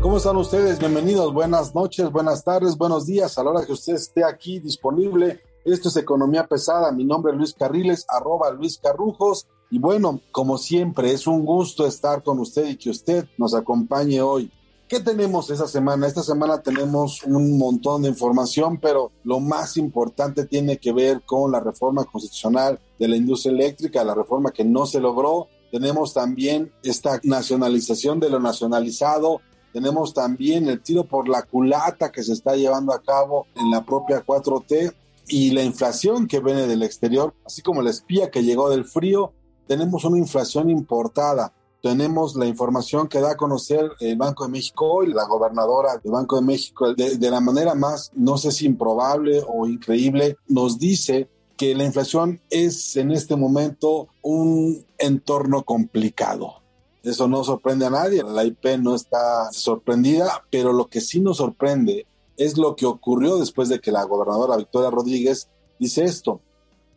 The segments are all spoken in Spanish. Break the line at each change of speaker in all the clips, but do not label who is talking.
¿Cómo están ustedes? Bienvenidos, buenas noches, buenas tardes, buenos días. A la hora que usted esté aquí disponible, esto es Economía Pesada. Mi nombre es Luis Carriles, arroba Luis Carrujos. Y bueno, como siempre, es un gusto estar con usted y que usted nos acompañe hoy. ¿Qué tenemos esta semana? Esta semana tenemos un montón de información, pero lo más importante tiene que ver con la reforma constitucional de la industria eléctrica, la reforma que no se logró. Tenemos también esta nacionalización de lo nacionalizado, tenemos también el tiro por la culata que se está llevando a cabo en la propia 4T y la inflación que viene del exterior, así como la espía que llegó del frío. Tenemos una inflación importada. Tenemos la información que da a conocer el Banco de México y la gobernadora del Banco de México de, de la manera más, no sé si improbable o increíble, nos dice que la inflación es en este momento un entorno complicado eso no sorprende a nadie, la IP no está sorprendida, pero lo que sí nos sorprende es lo que ocurrió después de que la gobernadora Victoria Rodríguez dice esto.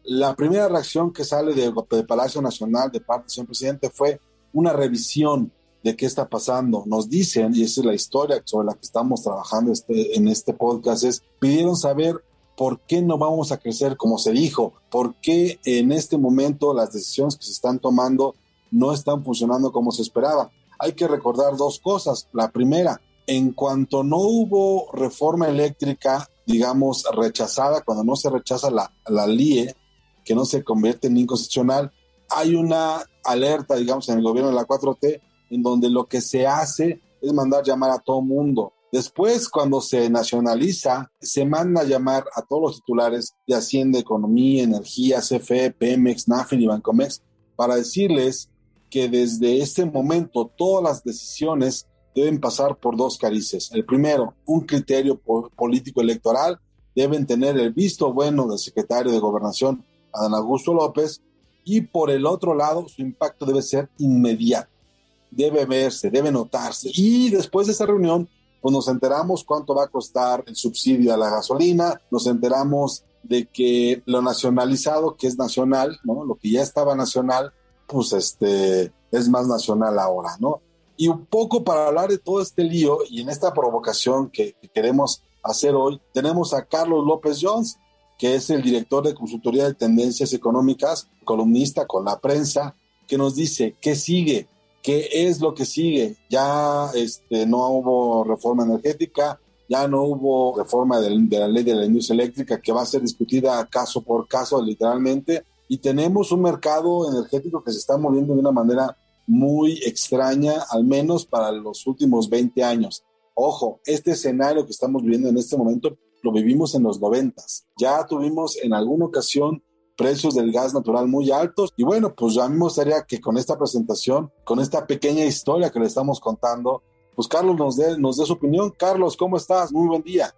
La primera reacción que sale de, Palacio Nacional de parte del señor presidente fue una revisión de qué está pasando. Nos dicen, y esa es la historia sobre la que estamos trabajando este, en este podcast, es pidieron saber por qué no vamos a crecer como se dijo, por qué en este momento las decisiones que se están tomando no están funcionando como se esperaba. Hay que recordar dos cosas. La primera, en cuanto no hubo reforma eléctrica, digamos, rechazada, cuando no se rechaza la, la LIE, que no se convierte en inconstitucional, hay una alerta, digamos, en el gobierno de la 4T, en donde lo que se hace es mandar llamar a todo mundo. Después, cuando se nacionaliza, se manda llamar a todos los titulares de Hacienda, Economía, Energía, CFE, Pemex, NAFIN y Bancomex para decirles que desde este momento todas las decisiones deben pasar por dos carices. El primero, un criterio político electoral, deben tener el visto bueno del secretario de Gobernación, Adán Augusto López, y por el otro lado, su impacto debe ser inmediato, debe verse, debe notarse. Y después de esa reunión, pues nos enteramos cuánto va a costar el subsidio a la gasolina, nos enteramos de que lo nacionalizado, que es nacional, ¿no? Lo que ya estaba nacional, pues este, es más nacional ahora, ¿no? Y un poco para hablar de todo este lío y en esta provocación que, queremos hacer hoy, tenemos a Carlos López Jones, que es el director de consultoría de tendencias económicas, columnista con la prensa, que nos dice qué sigue, qué es lo que sigue. Ya este, no hubo reforma energética, ya no hubo reforma de, de la ley de la industria eléctrica que va a ser discutida caso por caso literalmente y tenemos un mercado energético que se está moviendo de una manera muy extraña, al menos para los últimos 20 años. Ojo, este escenario que estamos viviendo en este momento lo vivimos en los 90. Ya tuvimos en alguna ocasión precios del gas natural muy altos. Y bueno, pues a mí me gustaría que con esta presentación, con esta pequeña historia que le estamos contando, pues Carlos nos dé, nos dé su opinión. Carlos, ¿cómo estás? Muy buen día.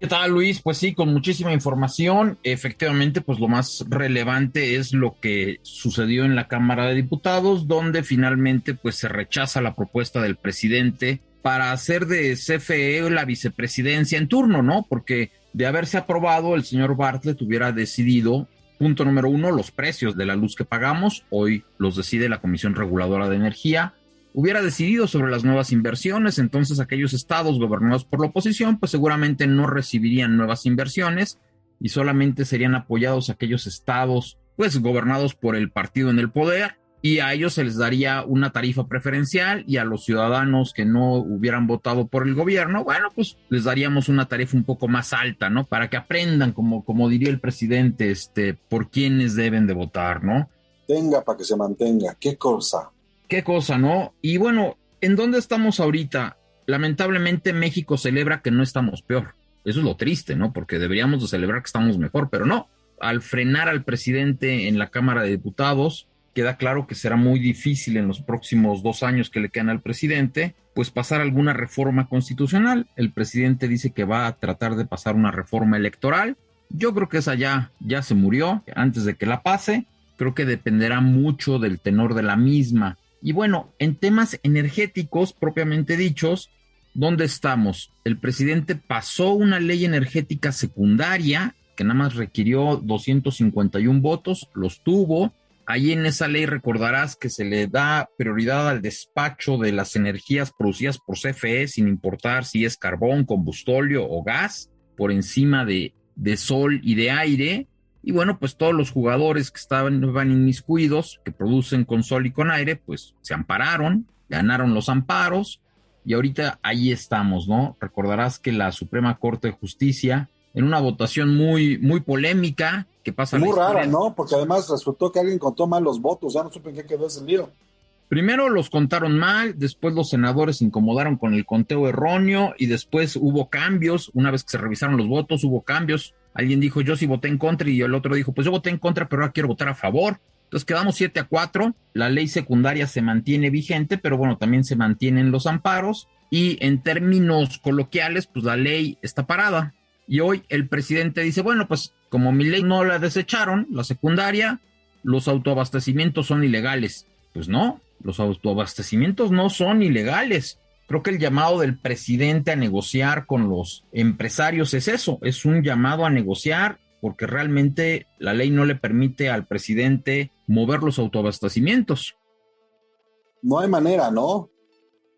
¿Qué tal, Luis? Pues sí, con muchísima información. Efectivamente, pues lo más relevante es lo que sucedió en la Cámara de Diputados, donde finalmente pues se rechaza la propuesta del presidente para hacer de CFE la vicepresidencia en turno, ¿no? Porque de haberse aprobado, el señor Bartlett hubiera decidido, punto número uno, los precios de la luz que pagamos. Hoy los decide la Comisión Reguladora de Energía hubiera decidido sobre las nuevas inversiones, entonces aquellos estados gobernados por la oposición, pues seguramente no recibirían nuevas inversiones y solamente serían apoyados aquellos estados, pues gobernados por el partido en el poder, y a ellos se les daría una tarifa preferencial y a los ciudadanos que no hubieran votado por el gobierno, bueno, pues les daríamos una tarifa un poco más alta, ¿no? Para que aprendan, como, como diría el presidente, este, por quiénes deben de votar, ¿no?
Tenga para que se mantenga, qué cosa.
Qué cosa, ¿no? Y bueno, ¿en dónde estamos ahorita? Lamentablemente México celebra que no estamos peor. Eso es lo triste, ¿no? Porque deberíamos de celebrar que estamos mejor, pero no. Al frenar al presidente en la Cámara de Diputados, queda claro que será muy difícil en los próximos dos años que le quedan al presidente, pues pasar alguna reforma constitucional. El presidente dice que va a tratar de pasar una reforma electoral. Yo creo que esa ya, ya se murió antes de que la pase. Creo que dependerá mucho del tenor de la misma. Y bueno, en temas energéticos propiamente dichos, ¿dónde estamos? El presidente pasó una ley energética secundaria que nada más requirió 251 votos, los tuvo, Ahí en esa ley recordarás que se le da prioridad al despacho de las energías producidas por CFE, sin importar si es carbón, combustóleo o gas, por encima de, de sol y de aire. Y bueno, pues todos los jugadores que estaban van inmiscuidos, que producen con sol y con aire, pues se ampararon, ganaron los amparos y ahorita ahí estamos, ¿no? Recordarás que la Suprema Corte de Justicia, en una votación muy, muy polémica, que pasa
Muy rara, ¿no? Porque además resultó que alguien contó mal los votos, ya no supe en qué quedó ese lío.
Primero los contaron mal, después los senadores se incomodaron con el conteo erróneo y después hubo cambios. Una vez que se revisaron los votos, hubo cambios. Alguien dijo, yo sí voté en contra y el otro dijo, pues yo voté en contra, pero ahora quiero votar a favor. Entonces quedamos 7 a 4. La ley secundaria se mantiene vigente, pero bueno, también se mantienen los amparos. Y en términos coloquiales, pues la ley está parada. Y hoy el presidente dice, bueno, pues como mi ley no la desecharon, la secundaria, los autoabastecimientos son ilegales. Pues no, los autoabastecimientos no son ilegales. Creo que el llamado del presidente a negociar con los empresarios es eso, es un llamado a negociar porque realmente la ley no le permite al presidente mover los autoabastecimientos.
No hay manera, ¿no?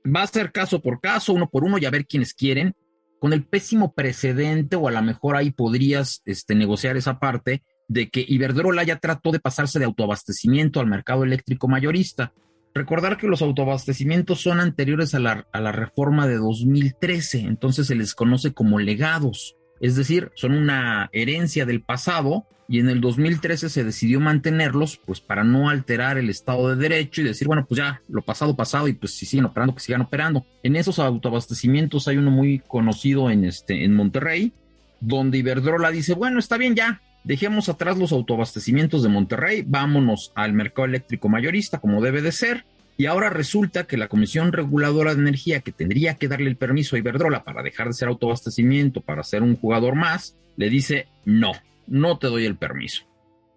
Va a ser caso por caso, uno por uno, y a ver quiénes quieren con el pésimo precedente, o a lo mejor ahí podrías este, negociar esa parte, de que Iberdrola ya trató de pasarse de autoabastecimiento al mercado eléctrico mayorista. Recordar que los autoabastecimientos son anteriores a la, a la reforma de 2013, entonces se les conoce como legados, es decir, son una herencia del pasado y en el 2013 se decidió mantenerlos pues para no alterar el estado de derecho y decir, bueno, pues ya lo pasado pasado y pues si siguen operando, que sigan operando. En esos autoabastecimientos hay uno muy conocido en este en Monterrey, donde Iberdrola dice, bueno, está bien ya, dejemos atrás los autoabastecimientos de Monterrey, vámonos al mercado eléctrico mayorista como debe de ser. Y ahora resulta que la Comisión Reguladora de Energía, que tendría que darle el permiso a Iberdrola para dejar de ser autoabastecimiento, para ser un jugador más, le dice no, no te doy el permiso.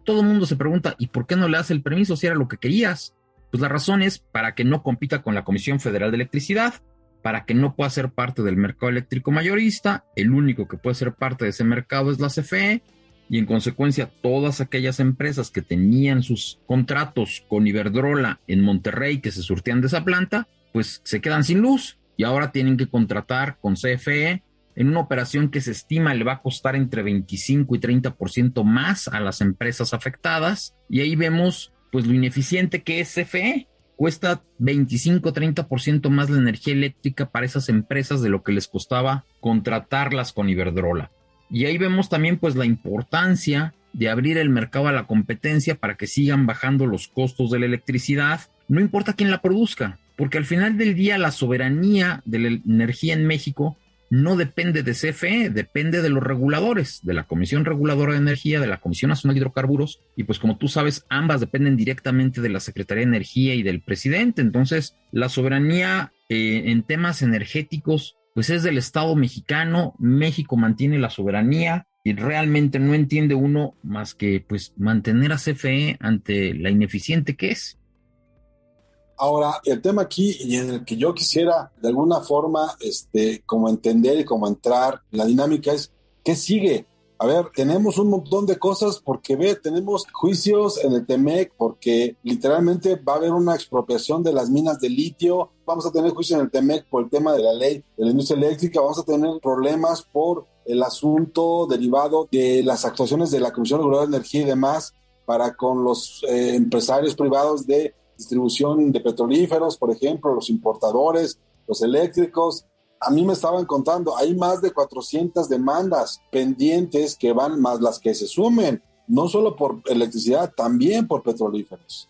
Todo el mundo se pregunta, ¿y por qué no le das el permiso si era lo que querías? Pues la razón es para que no compita con la Comisión Federal de Electricidad, para que no pueda ser parte del mercado eléctrico mayorista, el único que puede ser parte de ese mercado es la CFE, y en consecuencia todas aquellas empresas que tenían sus contratos con Iberdrola en Monterrey que se surtían de esa planta, pues se quedan sin luz y ahora tienen que contratar con CFE en una operación que se estima le va a costar entre 25 y 30% más a las empresas afectadas. Y ahí vemos pues lo ineficiente que es CFE. Cuesta 25-30% más la energía eléctrica para esas empresas de lo que les costaba contratarlas con Iberdrola. Y ahí vemos también pues la importancia de abrir el mercado a la competencia para que sigan bajando los costos de la electricidad, no importa quién la produzca, porque al final del día la soberanía de la energía en México no depende de CFE, depende de los reguladores, de la Comisión Reguladora de Energía, de la Comisión Nacional de Hidrocarburos, y pues como tú sabes, ambas dependen directamente de la Secretaría de Energía y del presidente. Entonces, la soberanía eh, en temas energéticos, pues es del Estado mexicano, México mantiene la soberanía y realmente no entiende uno más que pues mantener a CFE ante la ineficiente que es.
Ahora, el tema aquí y en el que yo quisiera de alguna forma, este, como entender y como entrar, la dinámica es, ¿qué sigue? A ver, tenemos un montón de cosas porque ve, tenemos juicios en el TEMEC porque literalmente va a haber una expropiación de las minas de litio, vamos a tener juicios en el TEMEC por el tema de la ley de la industria eléctrica, vamos a tener problemas por el asunto derivado de las actuaciones de la Comisión Reguladora de Energía y demás para con los eh, empresarios privados de distribución de petrolíferos, por ejemplo, los importadores, los eléctricos. A mí me estaban contando, hay más de 400 demandas pendientes que van más las que se sumen, no solo por electricidad, también por petrolíferos.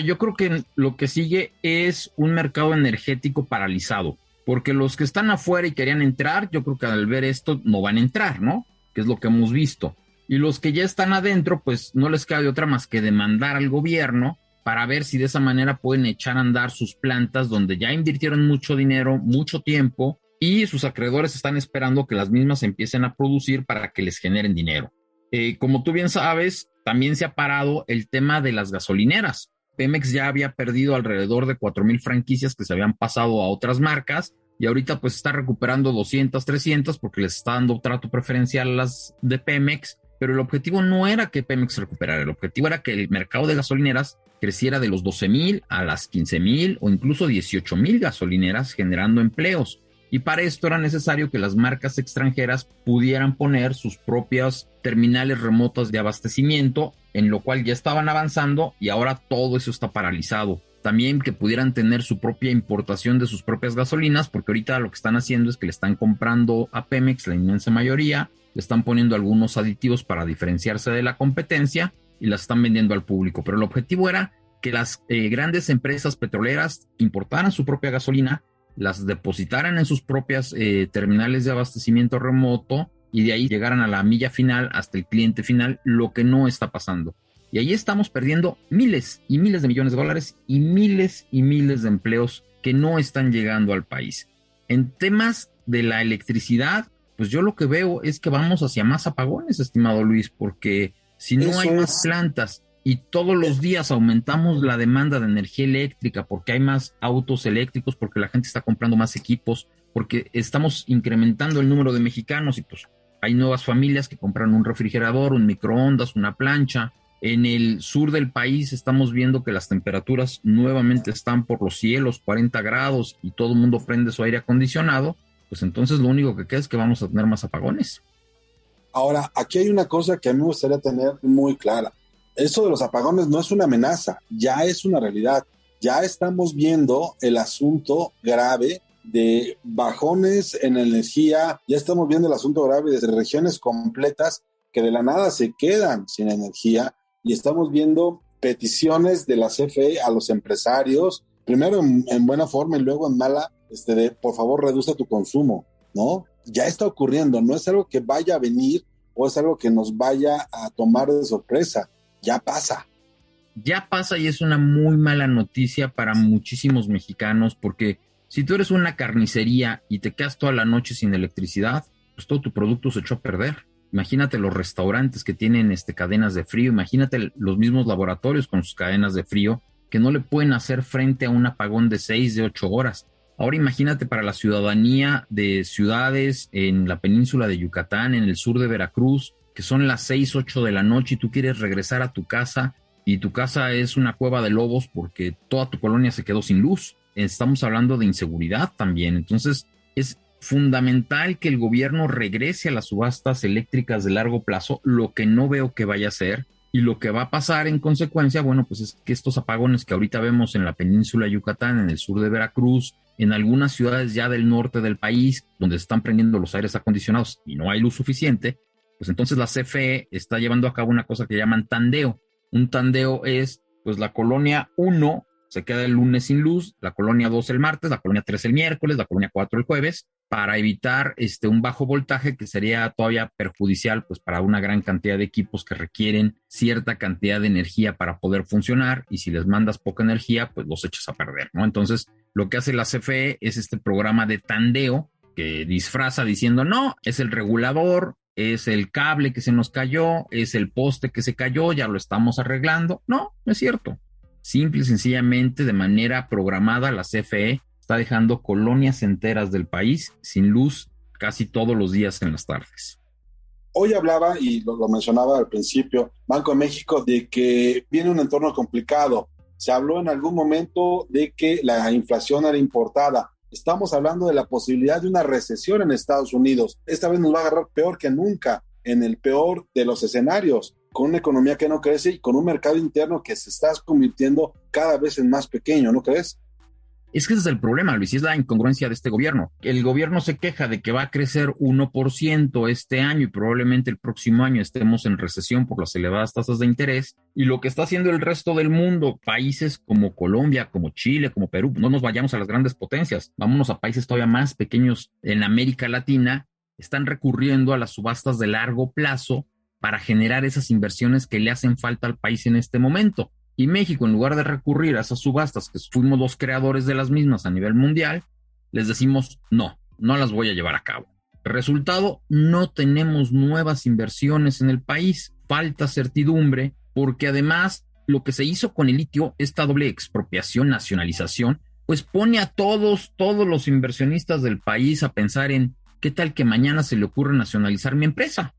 Yo creo que lo que sigue es un mercado energético paralizado. porque los que están afuera y querían entrar, yo creo que al ver esto no van a entrar, ¿no? Que es lo que hemos visto. Y los que ya están adentro, pues no les queda de otra más que demandar al gobierno para ver si de esa manera pueden echar a andar sus plantas donde ya invirtieron mucho dinero, mucho tiempo y sus acreedores están esperando que las mismas empiecen a producir para que les generen dinero. Eh, como tú bien sabes, también se ha parado el tema de las gasolineras. Pemex ya había perdido alrededor de 4.000 franquicias que se habían pasado a otras marcas y ahorita pues está recuperando 200, 300 porque les está dando trato preferencial a las de Pemex, pero el objetivo no era que Pemex recuperara, el objetivo era que el mercado de gasolineras creciera de los 12.000 a las 15.000 o incluso 18.000 gasolineras generando empleos. Y para esto era necesario que las marcas extranjeras pudieran poner sus propias terminales remotas de abastecimiento, en lo cual ya estaban avanzando y ahora todo eso está paralizado. También que pudieran tener su propia importación de sus propias gasolinas, porque ahorita lo que están haciendo es que le están comprando a Pemex la inmensa mayoría, le están poniendo algunos aditivos para diferenciarse de la competencia y las están vendiendo al público. Pero el objetivo era que las eh, grandes empresas petroleras importaran su propia gasolina, las depositaran en sus propias eh, terminales de abastecimiento remoto y de ahí llegaran a la milla final hasta el cliente final, lo que no está pasando. Y ahí estamos perdiendo miles y miles de millones de dólares y miles y miles de empleos que no están llegando al país. En temas de la electricidad, pues yo lo que veo es que vamos hacia más apagones, estimado Luis, porque si no hay más plantas y todos los días aumentamos la demanda de energía eléctrica porque hay más autos eléctricos, porque la gente está comprando más equipos, porque estamos incrementando el número de mexicanos y pues hay nuevas familias que compran un refrigerador, un microondas, una plancha. En el sur del país estamos viendo que las temperaturas nuevamente están por los cielos, 40 grados, y todo el mundo prende su aire acondicionado. Pues entonces lo único que queda es que vamos a tener más apagones.
Ahora, aquí hay una cosa que a mí me gustaría tener muy clara. Eso de los apagones no es una amenaza, ya es una realidad. Ya estamos viendo el asunto grave de bajones en energía, ya estamos viendo el asunto grave de regiones completas que de la nada se quedan sin energía y estamos viendo peticiones de la CFE a los empresarios, primero en, buena forma y luego en mala, este de por favor reduce tu consumo, ¿no? Ya está ocurriendo, no es algo que vaya a venir o es algo que nos vaya a tomar de sorpresa, ya pasa.
Ya pasa y es una muy mala noticia para muchísimos mexicanos porque si tú eres una carnicería y te quedas toda la noche sin electricidad, pues todo tu producto se echó a perder. Imagínate los restaurantes que tienen este, cadenas de frío, imagínate los mismos laboratorios con sus cadenas de frío que no le pueden hacer frente a un apagón de 6, de 8 horas. Ahora imagínate para la ciudadanía de ciudades en la península de Yucatán, en el sur de Veracruz, que son las 6, 8 de la noche y tú quieres regresar a tu casa y tu casa es una cueva de lobos porque toda tu colonia se quedó sin luz estamos hablando de inseguridad también. Entonces, es fundamental que el gobierno regrese a las subastas eléctricas de largo plazo, lo que no veo que vaya a ser. Y lo que va a pasar en consecuencia, bueno, pues es que estos apagones que ahorita vemos en la península de Yucatán, en el sur de Veracruz, en algunas ciudades ya del norte del país, donde están prendiendo los aires acondicionados y no hay luz suficiente, pues entonces la CFE está llevando a cabo una cosa que llaman tandeo. Un tandeo es, pues la colonia 1 se queda el lunes sin luz, la colonia 2 el martes, la colonia 3 el miércoles, la colonia 4 el jueves, para evitar este, un bajo voltaje que sería todavía perjudicial pues, para una gran cantidad de equipos que requieren cierta cantidad de energía para poder funcionar y si les mandas poca energía, pues los echas a perder, ¿no? Entonces, lo que hace la CFE es este programa de tandeo que disfraza diciendo, no, es el regulador, es el cable que se nos cayó, es el poste que se cayó, ya lo estamos arreglando. No, no es cierto. Simple y sencillamente, de manera programada, la CFE está dejando colonias enteras del país sin luz casi todos los días en las tardes.
Hoy hablaba, y lo, mencionaba al principio, Banco de México, de que viene un entorno complicado. Se habló en algún momento de que la inflación era importada. Estamos hablando de la posibilidad de una recesión en Estados Unidos. Esta vez nos va a agarrar peor que nunca, en el peor de los escenarios con una economía que no crece y con un mercado interno que se está convirtiendo cada vez en más pequeño, ¿no crees?
Es que ese es el problema, Luis, y es la incongruencia de este gobierno. El gobierno se queja de que va a crecer 1% este año y probablemente el próximo año estemos en recesión por las elevadas tasas de interés. Y lo que está haciendo el resto del mundo, países como Colombia, como Chile, como Perú, no nos vayamos a las grandes potencias, vámonos a países todavía más pequeños en América Latina, están recurriendo a las subastas de largo plazo para generar esas inversiones que le hacen falta al país en este momento. Y México, en lugar de recurrir a esas subastas, que fuimos los creadores de las mismas a nivel mundial, les decimos no, no las voy a llevar a cabo. Resultado, no tenemos nuevas inversiones en el país, falta certidumbre, porque además lo que se hizo con el litio, esta doble expropiación, nacionalización, pues pone a todos, todos los inversionistas del país a pensar en qué tal que mañana se le ocurre nacionalizar mi empresa.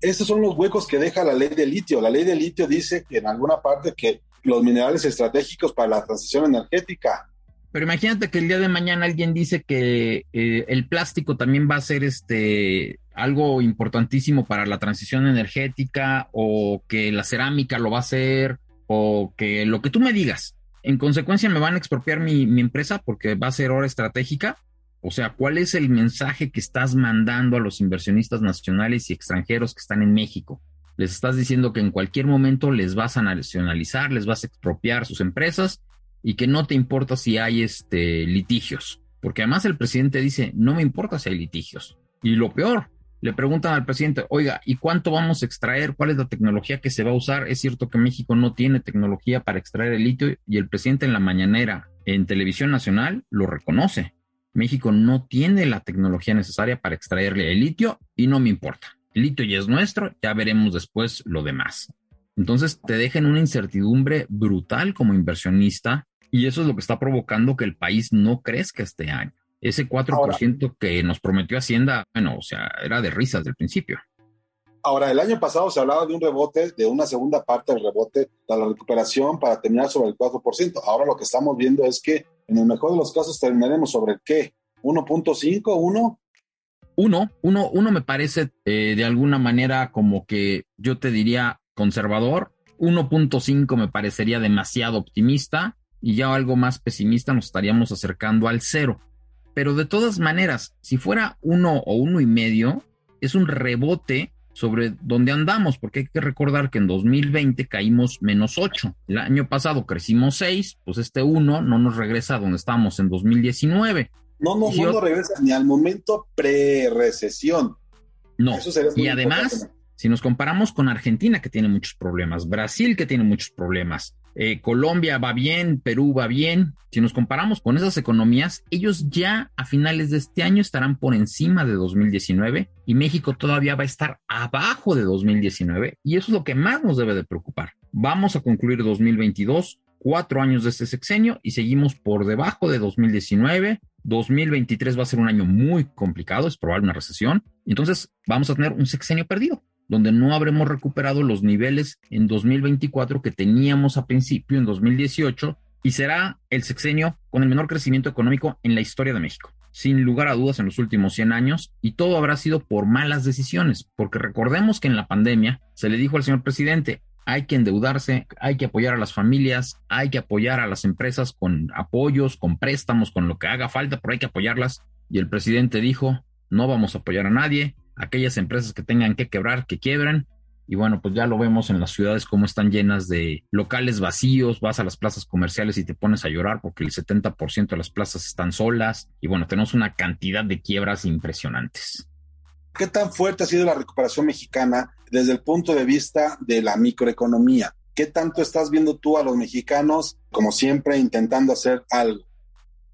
Esos son los huecos que deja la ley de litio. La ley de litio dice que en alguna parte que los minerales estratégicos para la transición energética.
Pero imagínate que el día de mañana alguien dice que eh, el plástico también va a ser este algo importantísimo para la transición energética o que la cerámica lo va a hacer o que lo que tú me digas. En consecuencia me van a expropiar mi, mi empresa porque va a ser hora estratégica. O sea, ¿cuál es el mensaje que estás mandando a los inversionistas nacionales y extranjeros que están en México? Les estás diciendo que en cualquier momento les vas a nacionalizar, les vas a expropiar sus empresas y que no te importa si hay este, litigios. Porque además el presidente dice, no me importa si hay litigios. Y lo peor, le preguntan al presidente, oiga, ¿y cuánto vamos a extraer? ¿Cuál es la tecnología que se va a usar? Es cierto que México no tiene tecnología para extraer el litio y el presidente en la mañanera en televisión nacional lo reconoce. México no tiene la tecnología necesaria para extraerle el litio y no me importa litio ya es nuestro, ya veremos después lo demás. Entonces te dejan una incertidumbre brutal como inversionista y eso es lo que está provocando que el país no crezca este año. Ese 4% que nos prometió Hacienda, bueno, o sea, era de risas del principio.
Ahora, el año pasado se hablaba de un rebote, de una segunda parte del rebote, de la recuperación para terminar sobre el 4%. Ahora lo que estamos viendo es que en el mejor de los casos terminaremos sobre el qué, 1.5, 1,
uno, uno, uno me parece eh, de alguna manera como que yo te diría conservador. 1.5 me parecería demasiado optimista y ya algo más pesimista nos estaríamos acercando al cero. Pero de todas maneras, si fuera uno o uno y medio, es un rebote sobre donde andamos, porque hay que recordar que en 2020 caímos menos 8. El año pasado crecimos 6, pues este 1 no nos regresa a donde estábamos en 2019.
No, no, no, regresa ni al momento pre-recesión.
No. y además, si nos comparamos con Argentina, que tiene muchos problemas, Brasil, que tiene muchos problemas, eh, Colombia va bien, Perú va bien, si nos comparamos con esas economías, ellos ya a finales de este año estarán por encima de 2019 y México todavía va a estar abajo de 2019 y eso es lo que más nos debe de preocupar. Vamos a concluir 2022 cuatro años de este sexenio y seguimos por debajo de 2019. 2023 va a ser un año muy complicado, es probable una recesión. Entonces vamos a tener un sexenio perdido, donde no habremos recuperado los niveles en 2024 que teníamos a principio en 2018 y será el sexenio con el menor crecimiento económico en la historia de México sin lugar a dudas en los últimos 100 años, y todo habrá sido por malas decisiones, porque recordemos que en la pandemia se le dijo al señor presidente, hay que endeudarse, hay que apoyar a las familias, hay que apoyar a las empresas con apoyos, con préstamos, con lo que haga falta, pero hay que apoyarlas. Y el presidente dijo, no vamos a apoyar a nadie, aquellas empresas que tengan que quebrar, que quiebren. Y bueno, pues ya lo vemos en las ciudades como están llenas de locales vacíos, vas a las plazas comerciales y te pones a llorar porque el 70% de las plazas están solas. Y bueno, tenemos una cantidad de quiebras impresionantes.
¿Qué tan fuerte ha sido la recuperación mexicana desde el punto de vista de la microeconomía? ¿Qué tanto estás viendo tú a los mexicanos, como siempre, intentando hacer algo?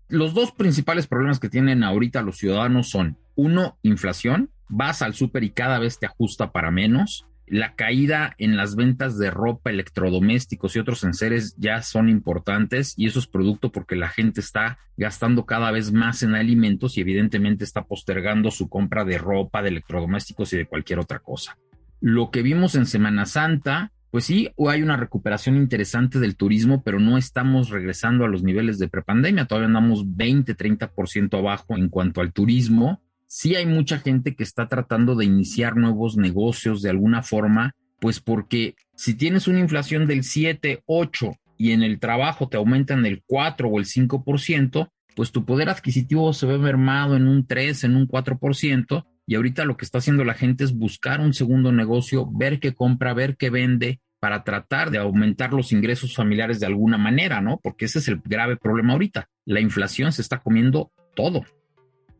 Los dos principales problemas que tienen ahorita los ciudadanos son, uno, inflación, vas al súper y cada vez te ajusta para menos, la caída en las ventas de ropa, electrodomésticos y otros enseres ya son importantes y eso es producto porque la gente está gastando cada vez más en alimentos y evidentemente está postergando su compra de ropa, de electrodomésticos y de cualquier otra cosa. Lo que vimos en Semana Santa, pues sí, hay una recuperación interesante del turismo, pero no estamos regresando a los niveles de prepandemia, todavía andamos 20, 30% abajo en cuanto al turismo sí hay mucha gente que está tratando de iniciar nuevos negocios de alguna forma, pues porque si tienes una inflación del 7, 8 y en el trabajo te aumentan el 4 o el 5%, pues tu poder adquisitivo se ve mermado en un 3, en un 4%, y ahorita lo que está haciendo la gente es buscar un segundo negocio, ver qué compra, ver qué vende, para tratar de aumentar los ingresos familiares de alguna manera, ¿no? Porque ese es el grave problema ahorita. La inflación se está comiendo todo.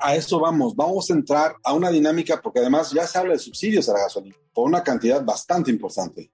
A eso vamos, vamos a entrar a una dinámica porque además ya se habla de subsidios a la gasolina por una cantidad bastante importante.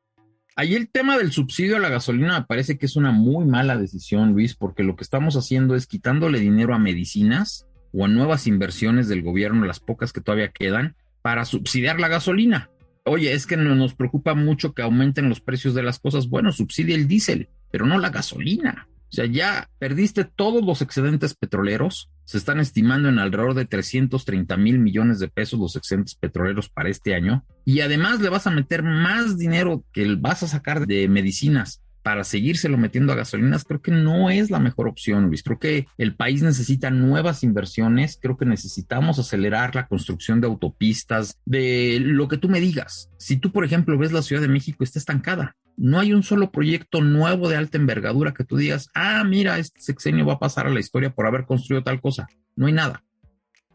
Ahí el tema del subsidio a la gasolina me parece que es una muy mala decisión, Luis, porque lo que estamos haciendo es quitándole dinero a medicinas o a nuevas inversiones del gobierno, las pocas que todavía quedan, para subsidiar la gasolina oye, es que nos preocupa mucho que aumenten los precios de las cosas. Bueno, subsidia el diésel, pero no la gasolina. O sea, ya perdiste todos los excedentes petroleros. Se están estimando en alrededor de 330 mil millones de pesos los excedentes petroleros para este año. Y además le vas a meter más dinero que vas a sacar de medicinas para seguírselo metiendo a gasolinas, creo que no es la mejor opción, Luis. Creo que el país necesita nuevas inversiones, creo que necesitamos acelerar la construcción de autopistas, de lo que tú me digas. Si tú, por ejemplo, ves la Ciudad de México, está estancada. No hay un solo proyecto nuevo de alta envergadura que tú digas, ah, mira, este sexenio va a pasar a la historia por haber construido tal cosa. No hay nada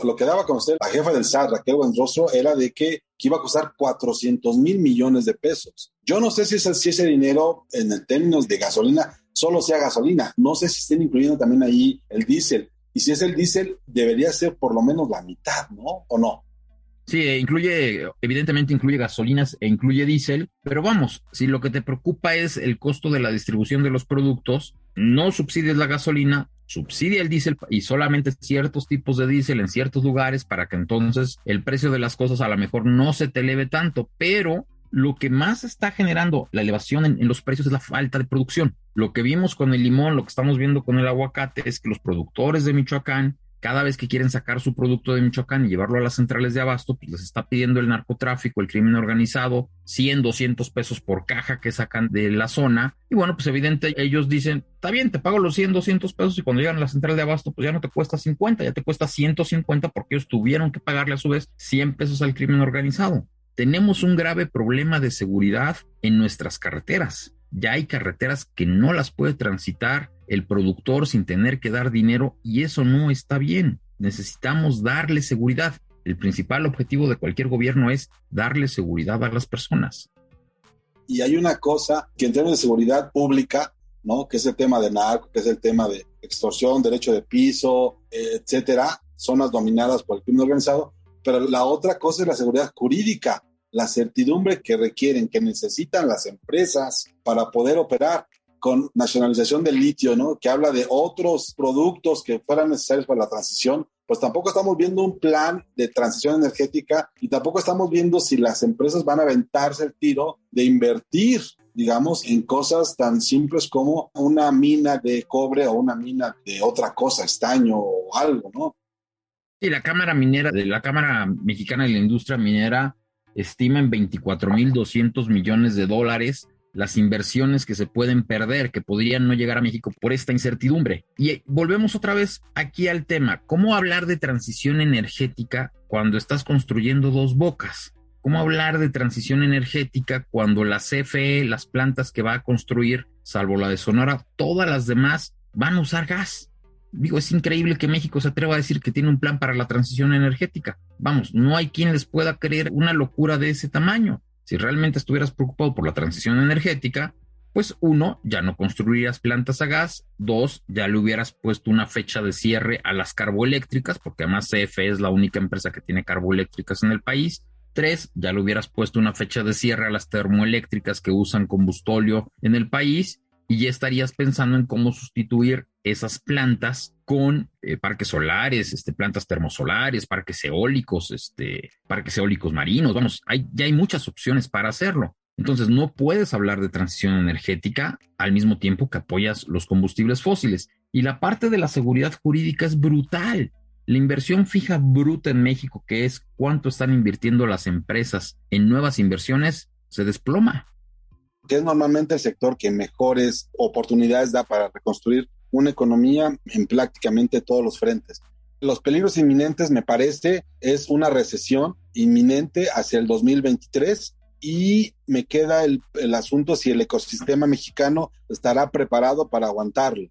lo que daba a conocer la jefa del SAT, Raquel Buenrostro, era de que, iba a costar 400 mil millones de pesos. Yo no sé si ese, dinero, en el términos de gasolina, solo sea gasolina. No sé si estén incluyendo también ahí el diésel. Y si es el diésel, debería ser por lo menos la mitad, ¿no? ¿O no?
Sí, e incluye, evidentemente incluye gasolinas e incluye diésel, pero vamos, si lo que te preocupa es el costo de la distribución de los productos, no subsidies la gasolina, subsidia el diésel y solamente ciertos tipos de diésel en ciertos lugares para que entonces el precio de las cosas a lo mejor no se te eleve tanto, pero lo que más está generando la elevación en, los precios es la falta de producción. Lo que vimos con el limón, lo que estamos viendo con el aguacate es que los productores de Michoacán cada vez que quieren sacar su producto de Michoacán y llevarlo a las centrales de abasto, pues les está pidiendo el narcotráfico, el crimen organizado, 100, 200 pesos por caja que sacan de la zona. Y bueno, pues evidente, ellos dicen, está bien, te pago los 100, 200 pesos y cuando llegan a la central de abasto, pues ya no te cuesta 50, ya te cuesta 150 porque ellos tuvieron que pagarle a su vez 100 pesos al crimen organizado. Tenemos un grave problema de seguridad en nuestras carreteras. Ya hay carreteras que no las puede transitar el productor sin tener que dar dinero y eso no está bien. Necesitamos darle seguridad. El principal objetivo de cualquier gobierno es darle seguridad a las personas.
Y hay una cosa que en términos de seguridad pública, ¿no? que es el tema de narco, que es el tema de extorsión, derecho de piso, etcétera, zonas dominadas por el crimen organizado, pero la otra cosa es la seguridad jurídica, la certidumbre que requieren, que necesitan las empresas para poder operar con nacionalización del litio, ¿no? Que habla de otros productos que fueran necesarios para la transición, pues tampoco estamos viendo un plan de transición energética y tampoco estamos viendo si las empresas van a aventarse el tiro de invertir, digamos, en cosas tan simples como una mina de cobre o una mina de otra cosa, estaño o algo, ¿no?
Y la Cámara Minera, de la Cámara Mexicana de la Industria Minera, estima en 24.200 millones de dólares las inversiones que se pueden perder, que podrían no llegar a México por esta incertidumbre. Y volvemos otra vez aquí al tema, ¿cómo hablar de transición energética cuando estás construyendo dos bocas? ¿Cómo hablar de transición energética cuando la CFE, las plantas que va a construir, salvo la de Sonora, todas las demás van a usar gas? Digo, es increíble que México se atreva a decir que tiene un plan para la transición energética. Vamos, no hay quien les pueda creer una locura de ese tamaño. Si realmente estuvieras preocupado por la transición energética, pues uno, ya no construirías plantas a gas, dos, ya le hubieras puesto una fecha de cierre a las carboeléctricas, porque además CFE es la única empresa que tiene carboeléctricas en el país, tres, ya le hubieras puesto una fecha de cierre a las termoeléctricas que usan combustóleo en el país, y ya estarías pensando en cómo sustituir esas plantas con eh, parques solares, este, plantas termosolares, parques eólicos, este, parques eólicos marinos. Vamos, hay, ya hay muchas opciones para hacerlo. Entonces, no puedes hablar de transición energética al mismo tiempo que apoyas los combustibles fósiles. Y la parte de la seguridad jurídica es brutal. La inversión fija bruta en México, que es cuánto están invirtiendo las empresas en nuevas inversiones, se desploma.
Que es normalmente el sector que mejores oportunidades da para reconstruir una economía en prácticamente todos los frentes. Los peligros inminentes, me parece, es una recesión inminente hacia el 2023 y me queda el, asunto si el ecosistema mexicano estará preparado para aguantarlo.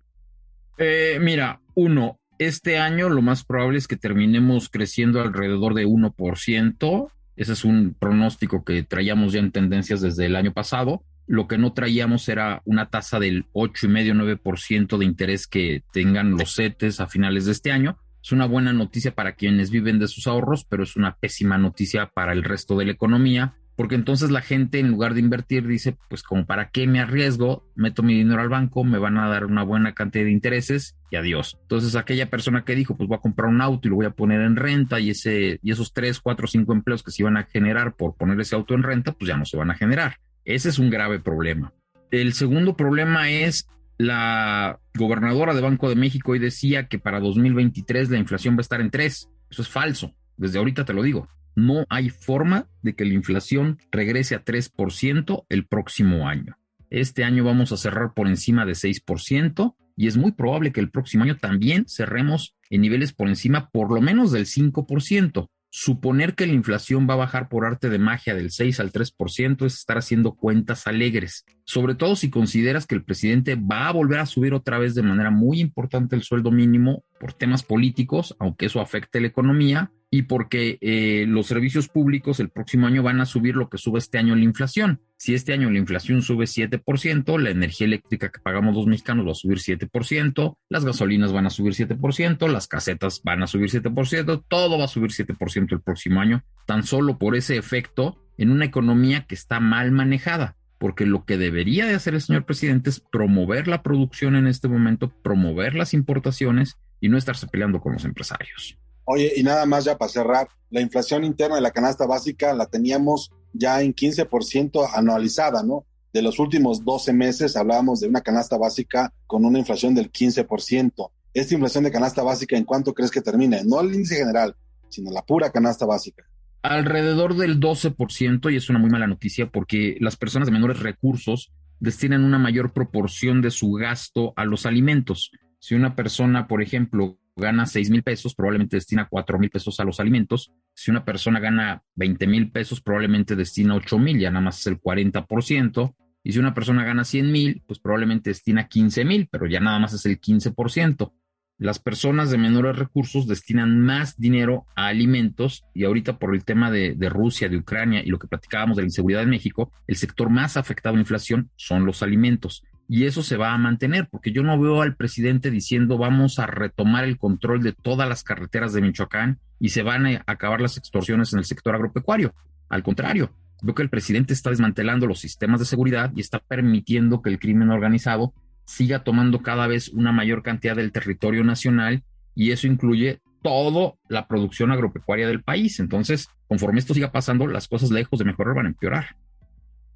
Eh, mira, uno, Este año lo más probable es que terminemos creciendo alrededor de 1%. Ese es un pronóstico que traíamos ya en tendencias desde el año pasado. Lo que no traíamos era una tasa del 8,5-9% de interés que tengan los CETES a finales de este año. Es una buena noticia para quienes viven de sus ahorros, pero es una pésima noticia para el resto de la economía porque entonces la gente en lugar de invertir dice, pues como para qué me arriesgo, meto mi dinero al banco, me van a dar una buena cantidad de intereses y adiós. Entonces aquella persona que dijo, pues voy a comprar un auto y lo voy a poner en renta y ese y esos tres, cuatro, cinco empleos que se iban a generar por poner ese auto en renta, pues ya no se van a generar. Ese es un grave problema. El segundo problema es la gobernadora de Banco de México hoy decía que para 2023 la inflación va a estar en 3. Eso es falso. Desde ahorita te lo digo no hay forma de que la inflación regrese a 3% el próximo año. Este año vamos a cerrar por encima de 6% y es muy probable que el próximo año también cerremos en niveles por encima por lo menos del 5%. Suponer que la inflación va a bajar por arte de magia del 6 al 3% es estar haciendo cuentas alegres, sobre todo si consideras que el presidente va a volver a subir otra vez de manera muy importante el sueldo mínimo por temas políticos, aunque eso afecte la economía, y porque eh, los servicios públicos el próximo año van a subir lo que sube este año la inflación. Si este año la inflación sube 7%, la energía eléctrica que pagamos los mexicanos va a subir 7%, las gasolinas van a subir 7%, las casetas van a subir 7%, todo va a subir 7% el próximo año, tan solo por ese efecto en una economía que está mal manejada porque lo que debería de hacer el señor presidente es promover la producción en este momento, promover las importaciones y no estarse peleando con los empresarios.
Oye, y nada más ya para cerrar, la inflación interna de la canasta básica la teníamos ya en 15% anualizada, ¿no? De los últimos 12 meses hablábamos de una canasta básica con una inflación del 15%. Esta inflación de canasta básica, ¿en cuánto crees que termine? No el índice general, sino la pura canasta básica.
Alrededor del 12%, y es una muy mala noticia porque las personas de menores recursos destinan una mayor proporción de su gasto a los alimentos. Si una persona, por ejemplo, gana 6 mil pesos, probablemente destina 4 mil pesos a los alimentos. Si una persona gana 20 mil pesos, probablemente destina 8 mil, ya nada más es el 40%. Y si una persona gana 100 mil, pues probablemente destina 15 mil, pero ya nada más es el 15%. Las personas de menores recursos destinan más dinero a alimentos y ahorita por el tema de, de Rusia, de Ucrania y lo que platicábamos de la inseguridad en México, el sector más afectado a la inflación son los alimentos y eso se va a mantener, porque yo no veo al presidente diciendo vamos a retomar el control de todas las carreteras de Michoacán y se van a acabar las extorsiones en el sector agropecuario. Al contrario, veo que el presidente está desmantelando los sistemas de seguridad y está permitiendo que el crimen organizado siga tomando cada vez una mayor cantidad del territorio nacional y eso incluye toda la producción agropecuaria del país. Entonces, conforme esto siga pasando, las cosas lejos de mejorar van a empeorar.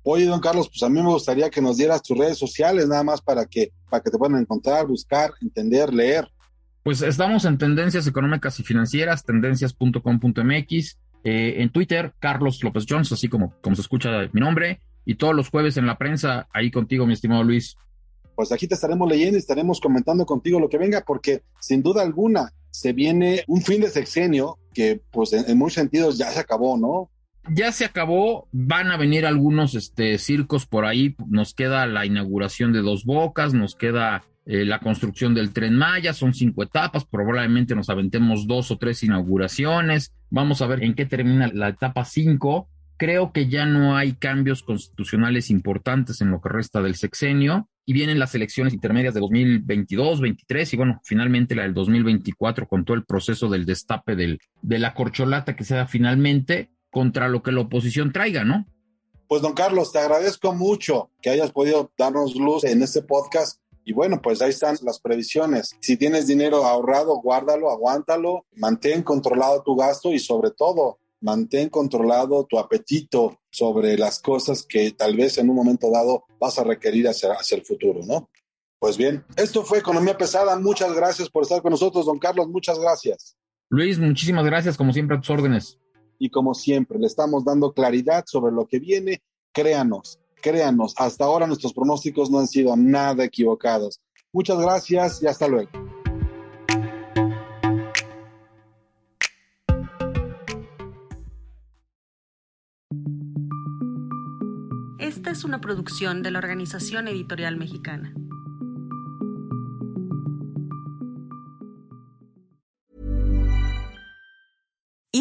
Oye, don Carlos, pues a mí me gustaría que nos dieras tus redes sociales, nada más para que, para que te puedan encontrar, buscar, entender, leer.
Pues estamos en Tendencias Económicas y Financieras, tendencias.com.mx, eh, en Twitter, Carlos López Jones, así como, como se escucha mi nombre, y todos los jueves en la prensa, ahí contigo, mi estimado Luis.
Pues aquí te estaremos leyendo y estaremos comentando contigo lo que venga, porque sin duda alguna se viene un fin de sexenio que, pues en muchos sentidos ya se acabó, ¿no?
Ya se acabó, van a venir algunos este, circos por ahí, nos queda la inauguración de Dos Bocas, nos queda eh, la construcción del tren Maya, son cinco etapas, probablemente nos aventemos dos o tres inauguraciones, vamos a ver en qué termina la etapa cinco. Creo que ya no hay cambios constitucionales importantes en lo que resta del sexenio y vienen las elecciones intermedias de 2022, 23 y bueno, finalmente la del 2024 con todo el proceso del destape del, de la corcholata que se da finalmente contra lo que la oposición traiga, ¿no?
Pues don Carlos, te agradezco mucho que hayas podido darnos luz en este podcast. Y bueno, pues ahí están las previsiones. Si tienes dinero ahorrado, guárdalo, aguántalo, mantén controlado tu gasto y sobre todo, mantén controlado tu apetito sobre las cosas que tal vez en un momento dado vas a requerir hacia, hacia el futuro, ¿no? Pues bien, esto fue Economía Pesada. Muchas gracias por estar con nosotros, don Carlos. Muchas gracias.
Luis, muchísimas gracias, como siempre, a tus órdenes
y como siempre le estamos dando claridad sobre lo que viene, créanos, créanos, hasta ahora nuestros pronósticos no han sido nada equivocados. Muchas gracias y hasta luego.
Esta es una producción de la Organización Editorial Mexicana.